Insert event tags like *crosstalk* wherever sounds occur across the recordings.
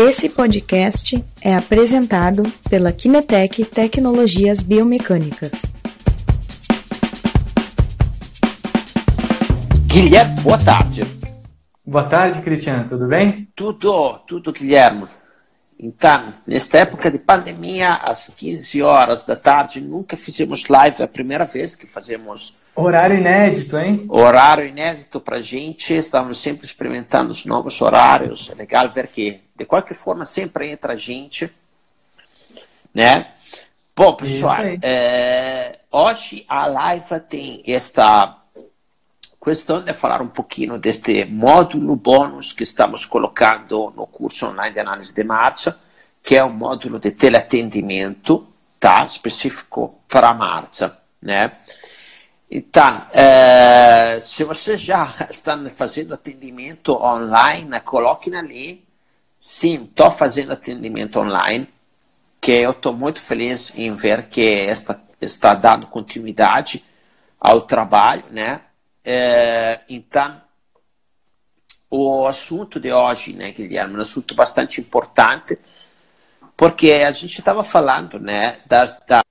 Esse podcast é apresentado pela Kinetec Tecnologias Biomecânicas. Guilherme, boa tarde. Boa tarde, Cristiano, tudo bem? Tudo, tudo, Guilherme. Então, nesta época de pandemia, às 15 horas da tarde, nunca fizemos live, é a primeira vez que fazemos. Horário inédito, hein? Horário inédito para gente, estamos sempre experimentando os novos horários. É legal ver que, de qualquer forma, sempre entra gente, né? Bom, pessoal, é, hoje a live tem esta questão de falar um pouquinho deste módulo bônus que estamos colocando no curso online de análise de marcha, que é um módulo de teleatendimento, tá? Específico para a marcha, né? Então, eh, se vocês já *laughs* estão fazendo atendimento online, coloquem ali. Sim, estou fazendo atendimento online, que eu estou muito feliz em ver que esta está dando continuidade ao trabalho, né? É, então, o assunto de hoje, né, Guilherme, é um assunto bastante importante, porque a gente estava falando, né, das, da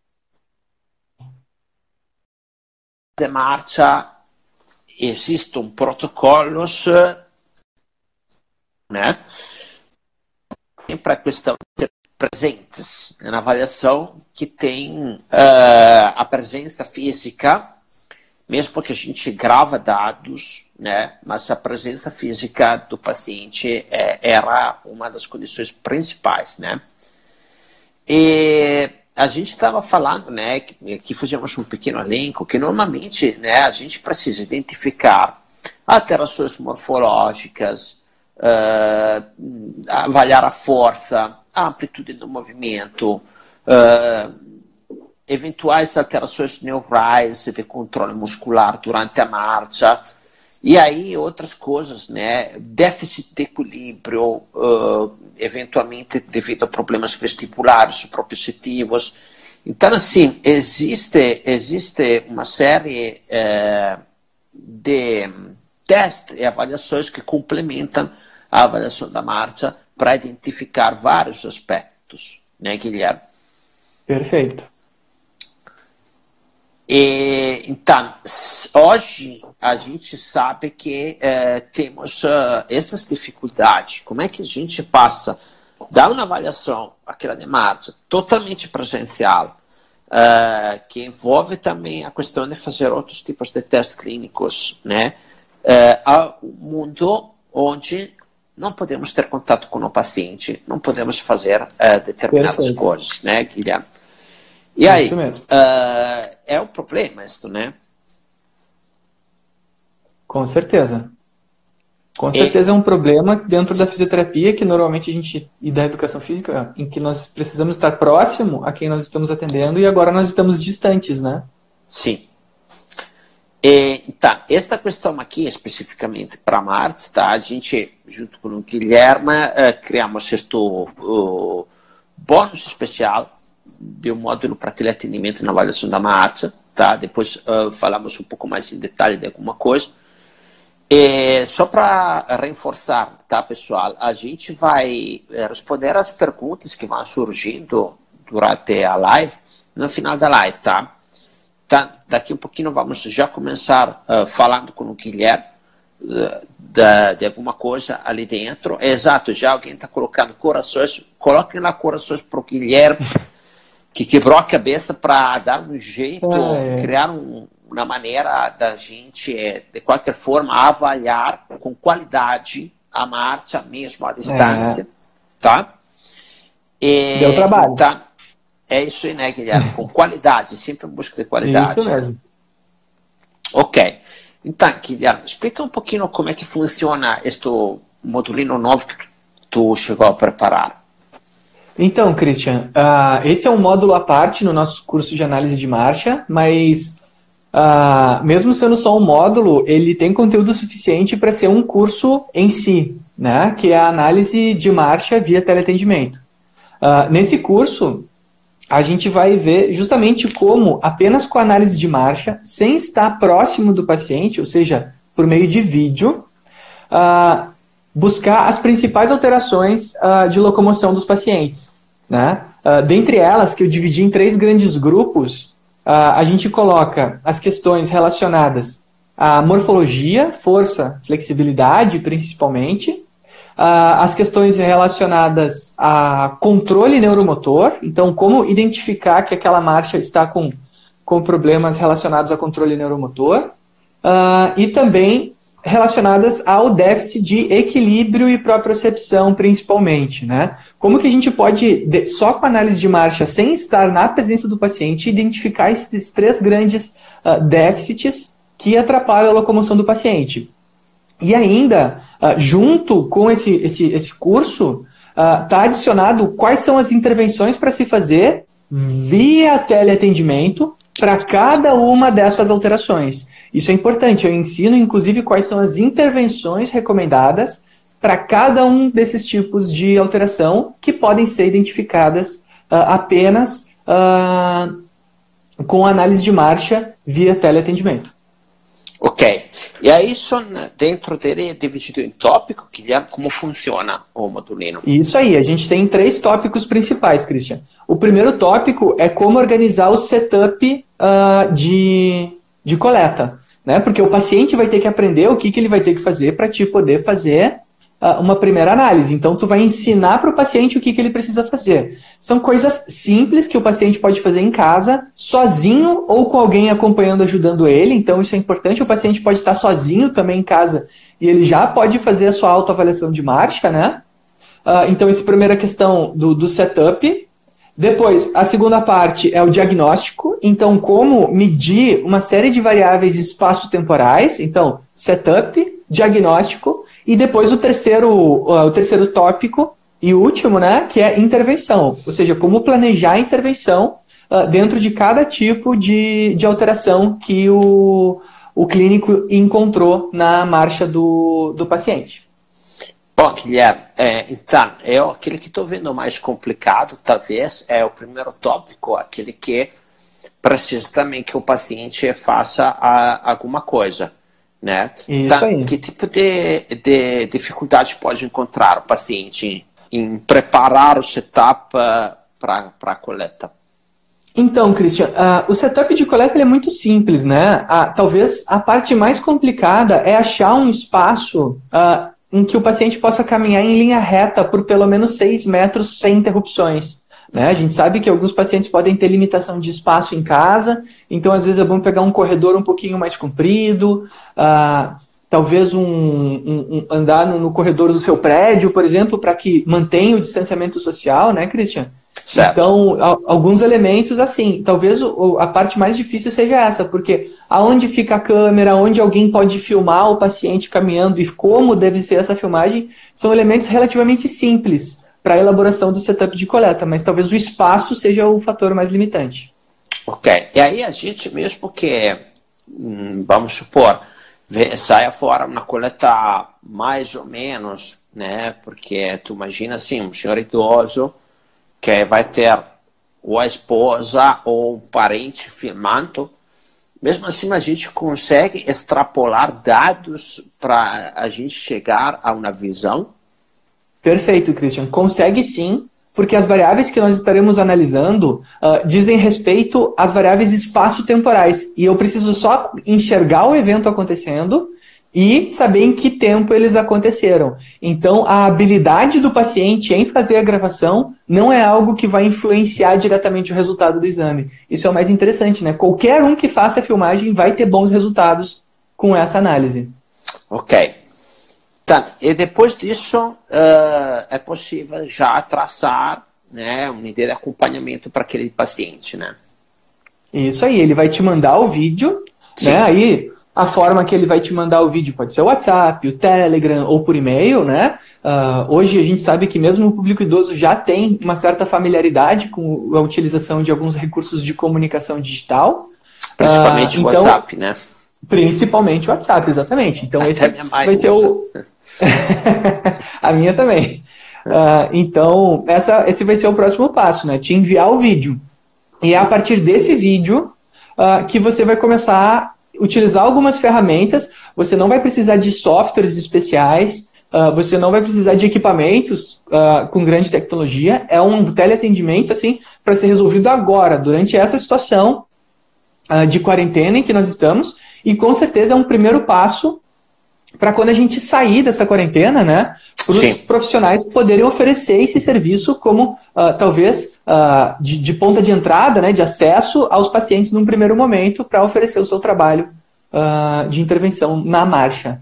de marcha, existem protocolos, né, sempre a questão de presentes na avaliação que tem uh, a presença física mesmo que a gente grava dados, né, mas a presença física do paciente é, era uma das condições principais, né. E a gente estava falando, né, que, que fizemos um pequeno elenco, que normalmente, né, a gente precisa identificar alterações morfológicas, uh, avaliar a força, a amplitude do movimento, uh, eventuais alterações neurais de controle muscular durante a marcha, e aí outras coisas, né? Déficit de equilíbrio, uh, eventualmente devido a problemas vestibulares, proprioceptivos. Então, assim, existe, existe uma série de testes e avaliações que complementam a avaliação da marcha para identificar vários aspectos, né, Guilherme? Perfeito. E, então, hoje a gente sabe que é, temos uh, essas dificuldades. Como é que a gente passa da uma avaliação, aquela de março, totalmente presencial, uh, que envolve também a questão de fazer outros tipos de testes clínicos, né, uh, ao mundo onde não podemos ter contato com o paciente, não podemos fazer determinadas Perfeito. coisas, né, Guilherme? E aí, uh, é um problema isso, né? Com certeza. Com certeza é um problema dentro da fisioterapia que normalmente a gente e da educação física em que nós precisamos estar próximo a quem nós estamos atendendo e agora nós estamos distantes, né? Sim. E, tá, esta questão aqui especificamente para Marte, tá? A gente junto com o Guilherme uh, criamos este bônus especial de um módulo para teleatendimento na avaliação da marcha, tá? Depois uh, falamos um pouco mais em detalhe de alguma coisa. E só para reforçar, tá, pessoal? A gente vai eh, responder as perguntas que vão surgindo durante a live, no final da live, tá? Tá daqui um pouquinho vamos já começar uh, falando com o Guilherme uh, da, de alguma coisa ali dentro. Exato, já alguém está colocando corações, coloquem lá corações para o Guilherme que quebrou a cabeça para dar um jeito, é. criar um, uma maneira da gente, é, de qualquer forma, avaliar com qualidade a marcha mesmo à distância, é. tá? E, Deu trabalho. Tá? É isso aí, né, Guilherme? Com qualidade, sempre em busca de qualidade. Isso mesmo. Ok. Então, Guilherme, explica um pouquinho como é que funciona este modulino novo que tu chegou a preparar. Então, Christian, uh, esse é um módulo à parte no nosso curso de análise de marcha, mas uh, mesmo sendo só um módulo, ele tem conteúdo suficiente para ser um curso em si, né? Que é a análise de marcha via teleatendimento. Uh, nesse curso, a gente vai ver justamente como, apenas com análise de marcha, sem estar próximo do paciente, ou seja, por meio de vídeo, buscar as principais alterações uh, de locomoção dos pacientes. Né? Uh, dentre elas, que eu dividi em três grandes grupos, uh, a gente coloca as questões relacionadas à morfologia, força, flexibilidade, principalmente, as questões relacionadas a controle neuromotor, então, como identificar que aquela marcha está com, com problemas relacionados a controle neuromotor, e também relacionadas ao déficit de equilíbrio e propriocepção, principalmente, né? Como que a gente pode, só com análise de marcha, sem estar na presença do paciente, identificar esses três grandes uh, déficits que atrapalham a locomoção do paciente? E ainda, uh, junto com esse, esse, esse curso, está uh, adicionado quais são as intervenções para se fazer via teleatendimento para cada uma dessas alterações. Isso é importante. Eu ensino, inclusive, quais são as intervenções recomendadas para cada um desses tipos de alteração que podem ser identificadas uh, apenas uh, com análise de marcha via teleatendimento. Ok, e aí são dentro dele é dividido em tópico, como funciona o modulino? Isso aí, a gente tem três tópicos principais, Christian. O primeiro tópico é como organizar o setup uh, de, de coleta, né? Porque o paciente vai ter que aprender o que, que ele vai ter que fazer para te poder fazer uma primeira análise. Então, tu vai ensinar para o paciente o que, que ele precisa fazer. São coisas simples que o paciente pode fazer em casa, sozinho ou com alguém acompanhando, ajudando ele. Então, isso é importante. O paciente pode estar sozinho também em casa e ele já pode fazer a sua autoavaliação de marcha, né? Uh, então, essa primeira questão do, do setup. Depois, a segunda parte é o diagnóstico. Então, como medir uma série de variáveis espaço-temporais. Então, setup, diagnóstico. E depois o terceiro, o terceiro tópico e último, né, que é intervenção. Ou seja, como planejar a intervenção uh, dentro de cada tipo de, de alteração que o, o clínico encontrou na marcha do, do paciente. Bom, Guilherme, é, então, eu, aquele que estou vendo mais complicado, talvez, é o primeiro tópico, aquele que precisa também que o paciente faça a, alguma coisa, né? Isso então, aí. Que tipo de, de dificuldade pode encontrar o paciente em preparar o setup uh, para a coleta? Então, Christian, uh, o setup de coleta é muito simples, né? Uh, talvez a parte mais complicada é achar um espaço uh, em que o paciente possa caminhar em linha reta por pelo menos 6 metros sem interrupções. Né? A gente sabe que alguns pacientes podem ter limitação de espaço em casa, então às vezes é bom pegar um corredor um pouquinho mais comprido, uh, talvez um, um, um andar no, no, corredor do seu prédio, por exemplo, para que mantenha o distanciamento social, né, Christian? Certo. Então, alguns elementos, assim, talvez a parte mais difícil seja essa, porque aonde fica a câmera, onde alguém pode filmar o paciente caminhando e como deve ser essa filmagem, são elementos relativamente simples para a elaboração do setup de coleta, mas talvez o espaço seja o fator mais limitante. Ok, e aí a gente mesmo que, hum, vamos supor, saia fora uma coleta mais ou menos, né, porque tu imagina assim, um senhor idoso que vai ter ou a esposa ou um parente filmando, mesmo assim a gente consegue extrapolar dados para a gente chegar a uma visão? Perfeito, Christian. Consegue sim, porque as variáveis que nós estaremos analisando uh, dizem respeito às variáveis espaço-temporais. E eu preciso só enxergar o evento acontecendo e saber em que tempo eles aconteceram. Então, a habilidade do paciente em fazer a gravação não é algo que vai influenciar diretamente o resultado do exame. Isso é o mais interessante, né? Qualquer um que faça a filmagem vai ter bons resultados com essa análise. Ok. Tá. E depois disso, uh, é possível já traçar né, uma ideia de acompanhamento para aquele paciente, né? Isso aí, ele vai te mandar o vídeo, Sim. né? Aí a forma que ele vai te mandar o vídeo pode ser o WhatsApp, o Telegram ou por e-mail, né? Uh, hoje a gente sabe que mesmo o público idoso já tem uma certa familiaridade com a utilização de alguns recursos de comunicação digital. Principalmente uh, o então, WhatsApp, né? Principalmente o WhatsApp, exatamente. Então Até esse vai ser o. *laughs* *laughs* a minha também. Uh, então, essa, esse vai ser o próximo passo, né? Te enviar o vídeo. E é a partir desse vídeo uh, que você vai começar utilizar algumas ferramentas, você não vai precisar de softwares especiais, uh, você não vai precisar de equipamentos com grande tecnologia, é um teleatendimento assim para ser resolvido agora, durante essa situação de quarentena em que nós estamos, e com certeza é um primeiro passo para quando a gente sair dessa quarentena, né, para os profissionais poderem oferecer esse serviço como uh, talvez uh, de, de, ponta de entrada, né, de acesso aos pacientes num primeiro momento para oferecer o seu trabalho uh, de intervenção na marcha.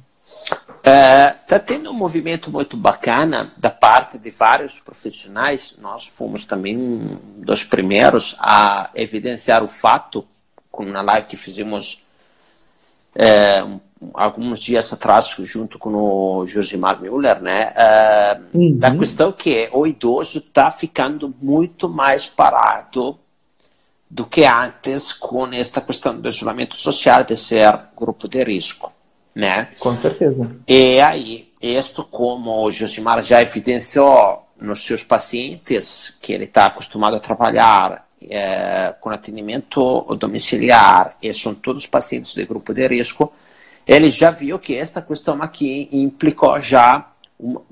Está é, uh, tendo um movimento muito bacana da parte de vários profissionais. Nós fomos também dos primeiros a evidenciar o fato, com uma live que fizemos é, alguns dias atrás, junto com o Josimar Müller, né, é, uhum. da questão que o idoso está ficando muito mais parado do que antes com esta questão do isolamento social de ser grupo de risco, né? Com certeza. E aí, isto como o Josimar já evidenciou nos seus pacientes, que ele está acostumado a trabalhar é, com atendimento domiciliar e são todos pacientes de grupo de risco, ele já viu que esta questão aqui implicou já,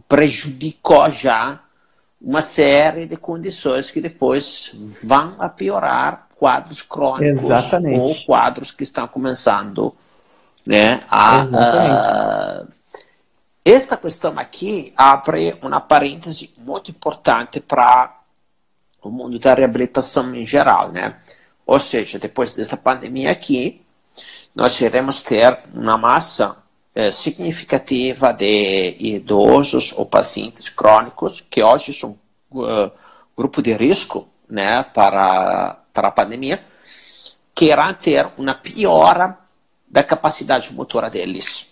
prejudicou já uma série de condições que depois vão a piorar quadros crônicos Exatamente. ou quadros que estão começando né, a, a, esta questão aqui abre uma parêntese muito importante para o mundo da reabilitação em geral, né? Ou seja, depois desta pandemia aqui, nós iremos ter uma massa é, significativa de idosos ou pacientes crônicos que hoje são uh, grupo de risco, né, para para a pandemia, que irá ter uma piora da capacidade motora deles.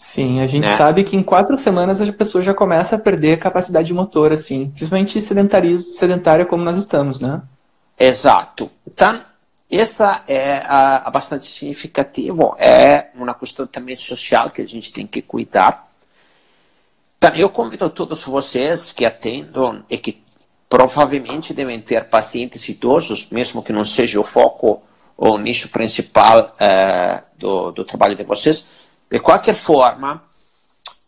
Sim, a gente né? sabe que em quatro semanas a pessoa já começa a perder a capacidade motora, assim, principalmente sedentarismo, sedentária como nós estamos, né? Exato. Então, esta é a, a bastante significativo, é uma questão também social que a gente tem que cuidar. Então, eu convido todos vocês que atendam e que provavelmente devem ter pacientes idosos, mesmo que não seja o foco ou o nicho principal é, do, do trabalho de vocês, de qualquer forma,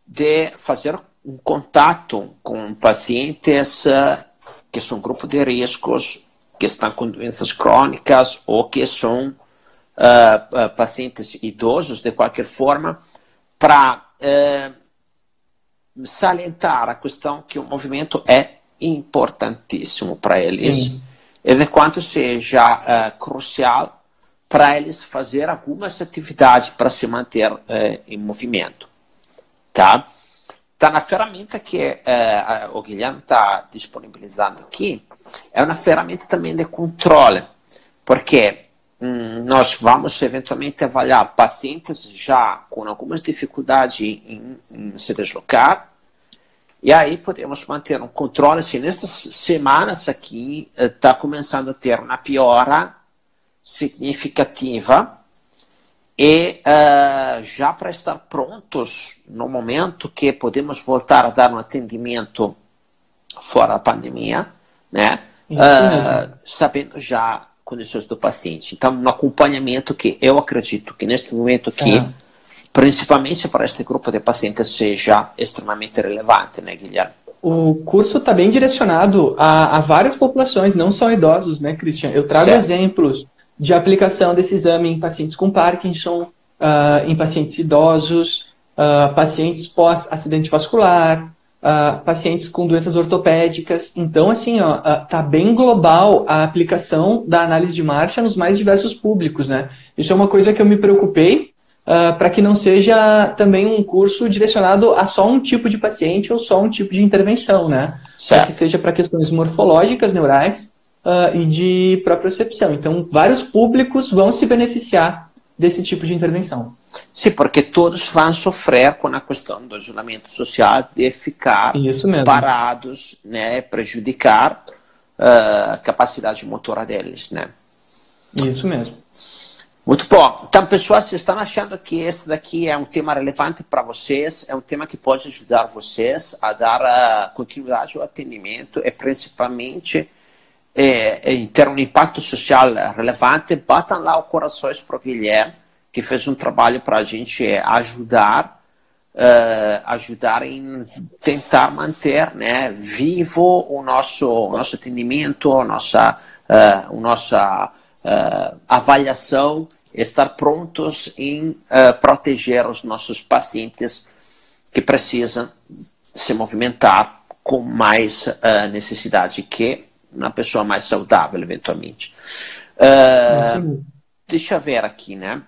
de fazer um contato com pacientes uh, que são grupo de riscos, que estão com doenças crônicas ou que são uh, uh, pacientes idosos, de qualquer forma, para salientar a questão que o movimento é importantíssimo para eles Sim. e de quanto seja crucial para eles fazer algumas atividades para se manter é, em movimento. Tá? Tá na ferramenta que o Guilherme está disponibilizando aqui, é uma ferramenta também de controle, porque hum, nós vamos eventualmente avaliar pacientes já com algumas dificuldades em, em se deslocar, e aí podemos manter um controle. Se nestas semanas aqui está começando a ter uma piora significativa e uh, já para estar prontos no momento que podemos voltar a dar um atendimento fora da pandemia, né? Uh, sabendo já condições do paciente. Então, um acompanhamento que eu acredito que neste momento aqui, é. principalmente para este grupo de pacientes, seja extremamente relevante, né, Guilherme? O curso está bem direcionado a, a, várias populações, não só idosos, né, Christian? Eu trago certo. exemplos de aplicação desse exame em pacientes com Parkinson, uh, em pacientes idosos, uh, pacientes pós-acidente vascular, uh, pacientes com doenças ortopédicas. Então, assim, ó, tá bem global a aplicação da análise de marcha nos mais diversos públicos, né? Isso é uma coisa que eu me preocupei para que não seja também um curso direcionado a só um tipo de paciente ou só um tipo de intervenção, né? Para que seja para questões morfológicas, neurais, uh, e de propriocepção. Então, vários públicos vão se beneficiar desse tipo de intervenção. Sim, porque todos vão sofrer com a questão do isolamento social de ficar parados, né, prejudicar uh, a capacidade motora deles, né? Isso mesmo. Muito bom. Então, pessoal, vocês estão achando que esse daqui é um tema relevante para vocês, é um tema que pode ajudar vocês a dar uh, continuidade ao atendimento e principalmente em ter um impacto social relevante, batam lá o corações para o Guilherme, que fez um trabalho para a gente ajudar uh, ajudar em tentar manter né, vivo o nosso, o nosso atendimento, a nossa, uh, a nossa uh, avaliação, estar prontos em proteger os nossos pacientes que precisam se movimentar com mais necessidade que uma pessoa mais saudável, eventualmente. deixa eu ver aqui, né?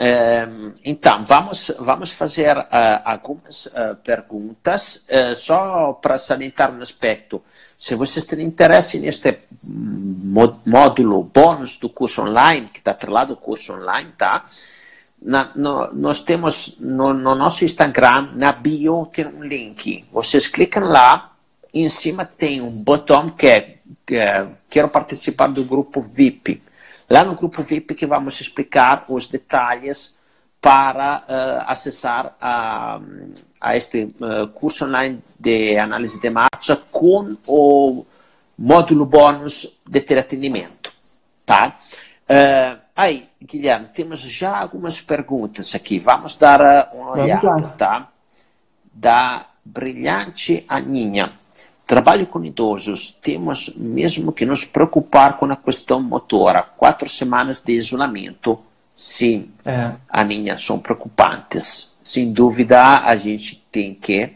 Ehm, então, vamos, vamos fazer uh, algumas uh, perguntas, uh, só para salientar um aspecto. Se vocês têm interesse neste módulo bônus do curso online, que está atrelado ao curso online, tá? Na, no, nós temos no, no, nosso Instagram, na bio, tem um link. Vocês clicam lá, e em cima tem um botão que é, que é quero participar do grupo VIP. Lá no grupo VIP que vamos explicar os detalhes para uh, acessar a, a este uh, curso online de análise de marcha com o módulo bônus de teleatendimento. Tá? Uh, aí, Guilherme, temos já algumas perguntas aqui. Vamos dar uma olhada, tá? Da brilhante Aninha. Trabalho com idosos, temos mesmo que nos preocupar com a questão motora. Quatro semanas de isolamento, sim, é. Aninha, são preocupantes. Sem dúvida, a gente tem que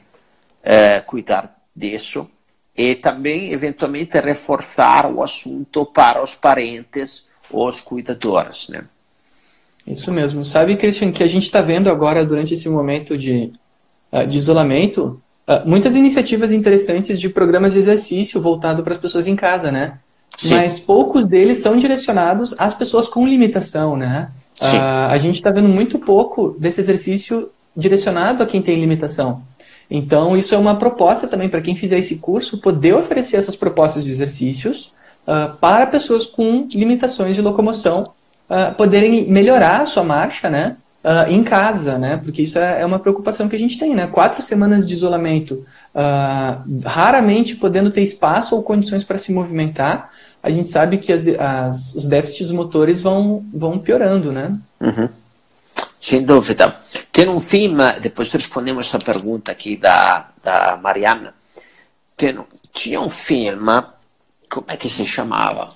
é, cuidar disso e também, eventualmente, reforçar o assunto para os parentes ou os cuidadores, né? Isso mesmo. Sabe, Christian, que a gente está vendo agora, durante esse momento de, eh, de isolamento, Uh, muitas iniciativas interessantes de programas de exercício voltado para as pessoas em casa, né? Sim. Mas poucos deles são direcionados às pessoas com limitação, né? Uh, a gente está vendo muito pouco desse exercício direcionado a quem tem limitação. Então, isso é uma proposta também para quem fizer esse curso, poder oferecer essas propostas de exercícios uh, para pessoas com limitações de locomoção poderem melhorar a sua marcha, né? Uh, em casa, né? Porque isso é, é, uma preocupação que a gente tem, né? Quatro semanas de isolamento, uh, raramente podendo ter espaço ou condições para se movimentar, a gente sabe que as, as, os déficits motores vão, vão piorando, né? Uhum. Sem dúvida. Tem um filme, depois respondemos essa pergunta aqui da, da Mariana. Tem, tinha um filme, como é que se chamava?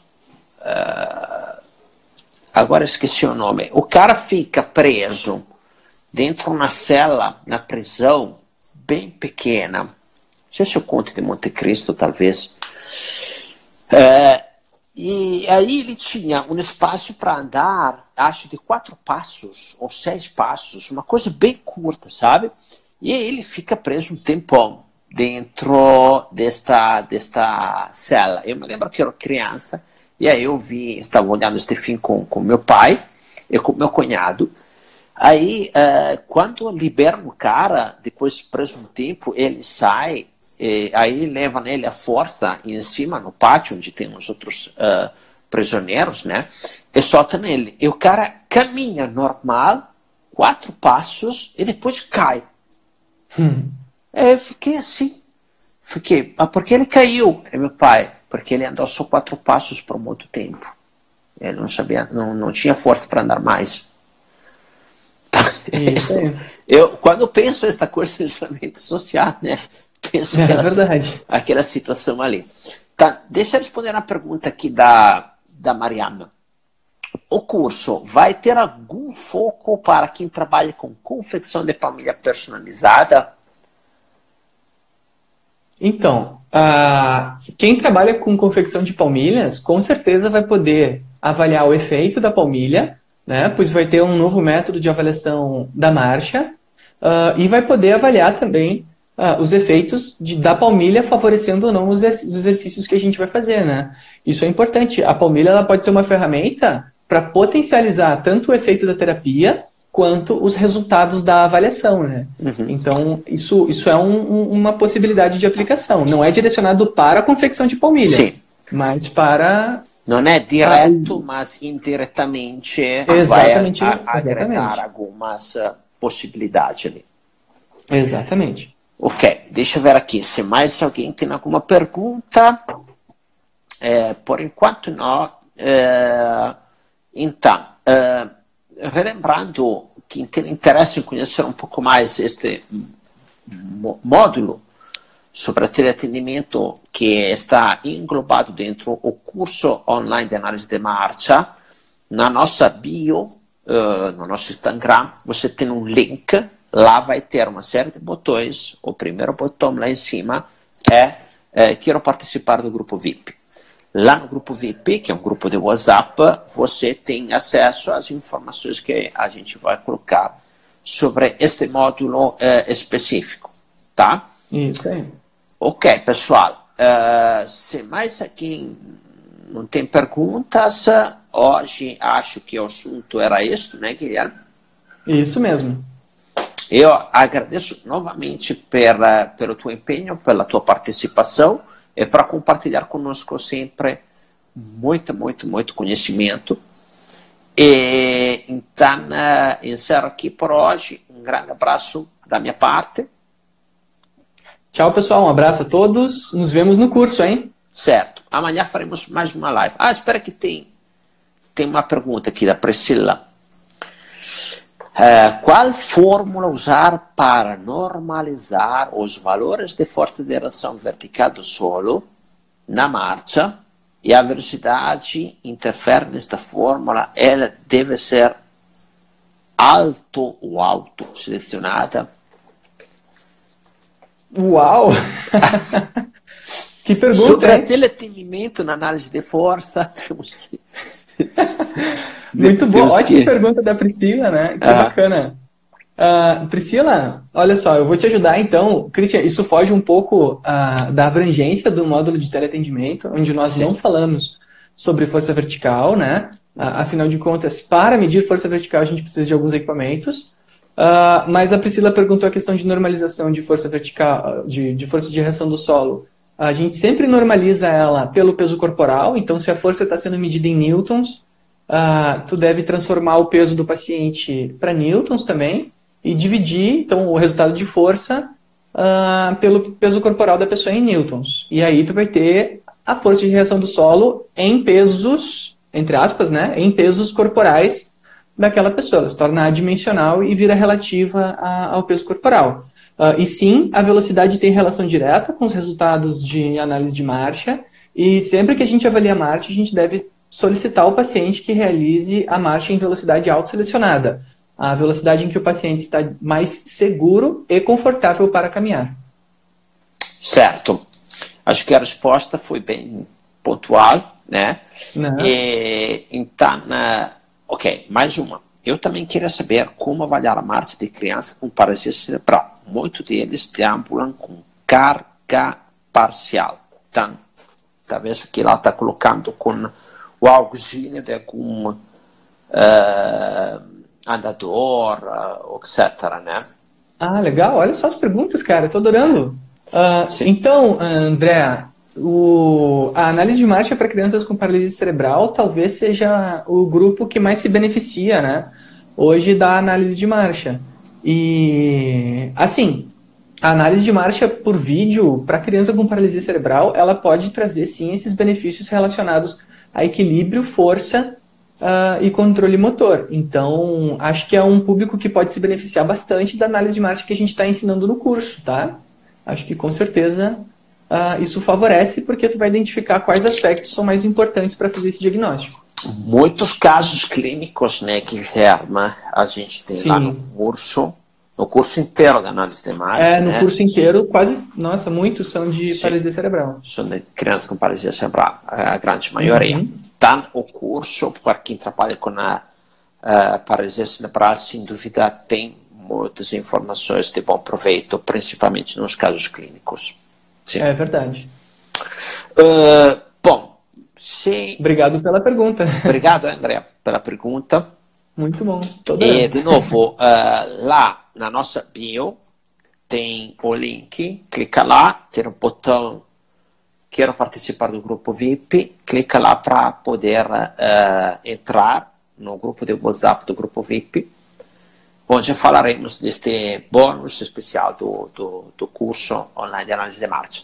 Uh, agora esqueci o nome. O cara fica preso dentro de uma cela na prisão bem pequena. Não sei se eu conto de Monte Cristo, talvez. É, e aí ele tinha um espaço para andar, acho de quatro passos ou seis passos, uma coisa bem curta, sabe? E ele fica preso um tempão dentro desta, desta cela. Eu me lembro que eu era criança e aí eu vi, estava olhando este filme com, com meu pai e com meu cunhado. Aí, uh, quando liberam o cara, depois preso um tempo, ele sai, aí leva nele a força em cima, no pátio, onde tem os outros uh, prisioneiros, né? E solta nele. E o cara caminha normal, quatro passos, e depois cai. Hum. Eu fiquei assim. Fiquei, mas por que ele caiu? E meu pai, porque ele andou só quatro passos por muito tempo. Ele não sabia, não, não tinha força para andar mais. Tá? Isso. eu, quando eu penso esta coisa *laughs* de isolamento social, né? Penso é, aquela, verdade. aquela situação ali. Tá, deixa eu responder a pergunta aqui da, da Mariana. O curso vai ter algum foco para quem trabalha com confecção de família personalizada? Então, uh, quem trabalha com confecção de palmilhas, com certeza vai poder avaliar o efeito da palmilha, né? Pois vai ter um novo método de avaliação da marcha uh, e vai poder avaliar também uh, os efeitos de, da palmilha favorecendo ou não os exercícios que a gente vai fazer, né? Isso é importante. A palmilha ela pode ser uma ferramenta para potencializar tanto o efeito da terapia quanto os resultados da avaliação, né? Uhum. Então, isso, isso é um, uma possibilidade de aplicação. Não é direcionado para a confecção de palmilha, Sim. mas para... Não é direto, mas indiretamente Exatamente. vai agregar algumas uh, possibilidades ali. Exatamente. Ok, deixa eu ver aqui se mais alguém tem alguma pergunta. É, por enquanto não. É, então, é, relembrando quem tem interesse em conhecer um pouco mais este módulo sobre teleatendimento que está englobado dentro o curso online de análise de marcha, na nossa bio, uh, no nosso Instagram, você tem um link, lá vai ter uma série de botões, o primeiro botão lá em cima é, é quero participar do grupo VIP. Lá no grupo VIP, que é um grupo de WhatsApp, você tem acesso às informações que a gente vai colocar sobre este módulo uh, específico, tá? Isso aí. Ok, pessoal. Uh, se mais aqui não tem perguntas, hoje acho que o assunto era isso, né, Guilherme? Isso mesmo. Eu agradeço novamente pela, pelo teu empenho, pela tua participação e para compartilhar conosco sempre muito, muito, muito conhecimento. E, então, uh, encerro aqui por hoje. Um grande abraço da minha parte. Tchau, pessoal. Um abraço a todos. Nos vemos no curso, hein? Certo. Amanhã faremos mais uma live. Ah, espera que tem, tem uma pergunta aqui da Priscila. Uh, qual fórmula usar para normalizar os valores de força de reação vertical do solo na marcha e a velocidade interfere nesta fórmula? Ela deve ser alto ou alto selecionada Uau! *laughs* que pergunta! Sobre hein? teleatendimento na análise de força, *laughs* temos que. *laughs* Muito bom, ótima que... pergunta da Priscila, né? Que ah. bacana. Uh, Priscila, olha só, eu vou te ajudar então. Cristian, isso foge um pouco uh, da abrangência do módulo de teleatendimento, onde nós Sim. não falamos sobre força vertical, né? Uh, afinal de contas, para medir força vertical, a gente precisa de alguns equipamentos. Mas a Priscila perguntou a questão de normalização de força vertical, de, de força de reação do solo. A gente sempre normaliza ela pelo peso corporal, então se a força está sendo medida em newtons, uh, tu deve transformar o peso do paciente para newtons também e dividir então o resultado de força uh, pelo peso corporal da pessoa em newtons. E aí tu vai ter a força de reação do solo em pesos, entre aspas, né, em pesos corporais daquela pessoa. Ela se torna adimensional e vira relativa a, ao peso corporal. Uh, e sim, a velocidade tem relação direta com os resultados de análise de marcha. E sempre que a gente avalia a marcha, a gente deve solicitar ao paciente que realize a marcha em velocidade autoselecionada, a velocidade em que o paciente está mais seguro e confortável para caminhar. Certo. Acho que a resposta foi bem pontual, né? E, então, Ok, mais uma. Eu também queria saber como avaliar a marcha de criança com paralisia cerebral. Muitos deles deambulam com carga parcial. Então, talvez aqui ela está colocando com o auxílio de algum uh, andador, uh, etc. Né? Ah, legal. Olha só as perguntas, cara. Estou adorando. Uh, então, André, o, a análise de marcha para crianças com paralisia cerebral talvez seja o grupo que mais se beneficia, né? Hoje da análise de marcha. E assim, a análise de marcha por vídeo para criança com paralisia cerebral, ela pode trazer sim esses benefícios relacionados a equilíbrio, força uh, e controle motor. Então, acho que é um público que pode se beneficiar bastante da análise de marcha que a gente está ensinando no curso, tá? Acho que com certeza uh, isso favorece porque tu vai identificar quais aspectos são mais importantes para fazer esse diagnóstico. Muitos casos clínicos, né, Guilherme, a gente tem Sim. lá no curso, no curso inteiro da análise de imagem. É, no né? curso inteiro, quase, nossa, muitos são de Sim. paralisia cerebral. São de crianças com paralisia cerebral, a grande maioria. Uhum. Tá o curso, para quem trabalha com a uh, paralisia cerebral, sem dúvida, tem muitas informações de bom proveito, principalmente nos casos clínicos. Sim. É verdade. Uh, bom, se... Obrigado pela pergunta. Obrigado, André, pela pergunta. Muito bom. E, de novo, uh, *laughs* lá na nossa bio tem o link, clica lá, tem um botão quero participar do grupo VIP, clica lá para poder uh, entrar no grupo de WhatsApp do grupo VIP onde falaremos deste bônus especial do, do, do curso online de análise de marcha.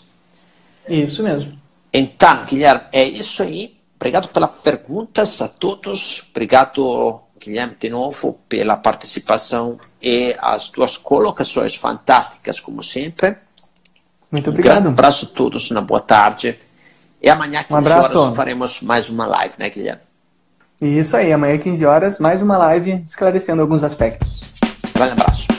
Isso mesmo. Então, Guilherme, é isso aí. Obrigado pelas perguntas a todos. Obrigado Guilherme, de novo, pela participação e as tuas colocações fantásticas, como sempre. Muito obrigado. Um abraço a todos, uma boa tarde. E amanhã, 15 um horas, faremos mais uma live, né, Guilherme? Isso aí, amanhã, 15 horas, mais uma live esclarecendo alguns aspectos. Grande abraço.